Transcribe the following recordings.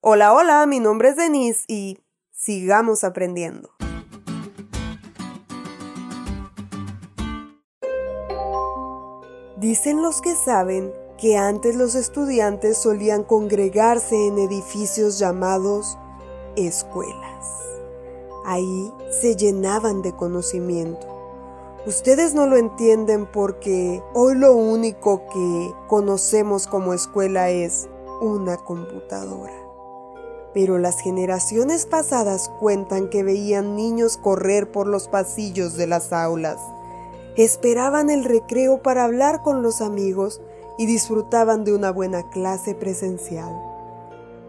Hola, hola, mi nombre es Denise y sigamos aprendiendo. Dicen los que saben que antes los estudiantes solían congregarse en edificios llamados escuelas. Ahí se llenaban de conocimiento. Ustedes no lo entienden porque hoy lo único que conocemos como escuela es una computadora. Pero las generaciones pasadas cuentan que veían niños correr por los pasillos de las aulas esperaban el recreo para hablar con los amigos y disfrutaban de una buena clase presencial.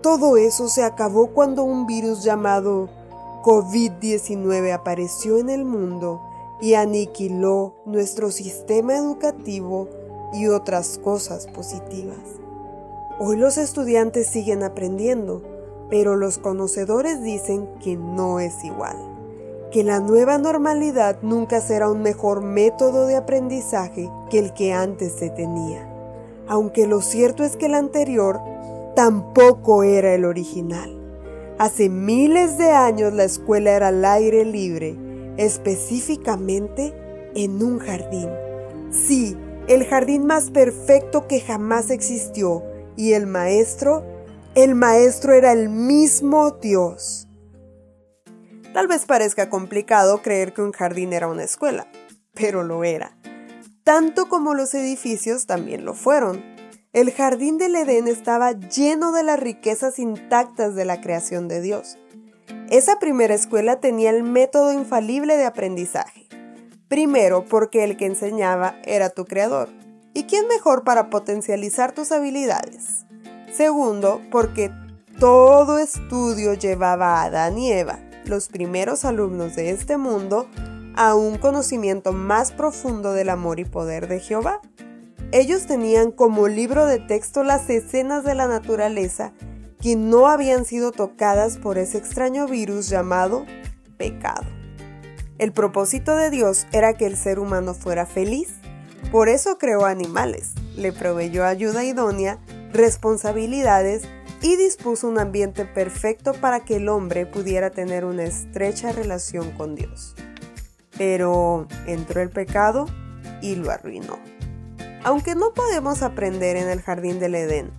Todo eso se acabó cuando un virus llamado COVID-19 apareció en el mundo y aniquiló nuestro sistema educativo y otras cosas positivas. Hoy los estudiantes siguen aprendiendo, pero los conocedores dicen que no es igual que la nueva normalidad nunca será un mejor método de aprendizaje que el que antes se tenía, aunque lo cierto es que el anterior tampoco era el original. Hace miles de años la escuela era al aire libre, específicamente en un jardín. Sí, el jardín más perfecto que jamás existió, y el maestro, el maestro era el mismo Dios. Tal vez parezca complicado creer que un jardín era una escuela, pero lo era. Tanto como los edificios también lo fueron. El jardín del Edén estaba lleno de las riquezas intactas de la creación de Dios. Esa primera escuela tenía el método infalible de aprendizaje. Primero, porque el que enseñaba era tu creador. ¿Y quién mejor para potencializar tus habilidades? Segundo, porque todo estudio llevaba a Adán y Eva los primeros alumnos de este mundo a un conocimiento más profundo del amor y poder de Jehová. Ellos tenían como libro de texto las escenas de la naturaleza que no habían sido tocadas por ese extraño virus llamado pecado. El propósito de Dios era que el ser humano fuera feliz. Por eso creó animales, le proveyó ayuda idónea, responsabilidades y dispuso un ambiente perfecto para que el hombre pudiera tener una estrecha relación con Dios. Pero entró el pecado y lo arruinó. Aunque no podemos aprender en el jardín del Edén,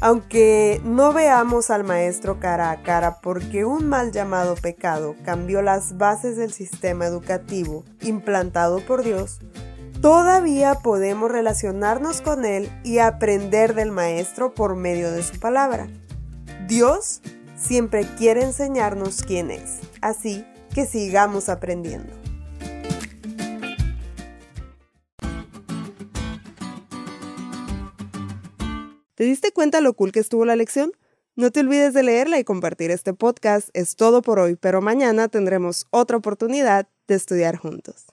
aunque no veamos al maestro cara a cara porque un mal llamado pecado cambió las bases del sistema educativo implantado por Dios, todavía podemos relacionarnos con Él y aprender del Maestro por medio de su palabra. Dios siempre quiere enseñarnos quién es, así que sigamos aprendiendo. ¿Te diste cuenta lo cool que estuvo la lección? No te olvides de leerla y compartir este podcast. Es todo por hoy, pero mañana tendremos otra oportunidad de estudiar juntos.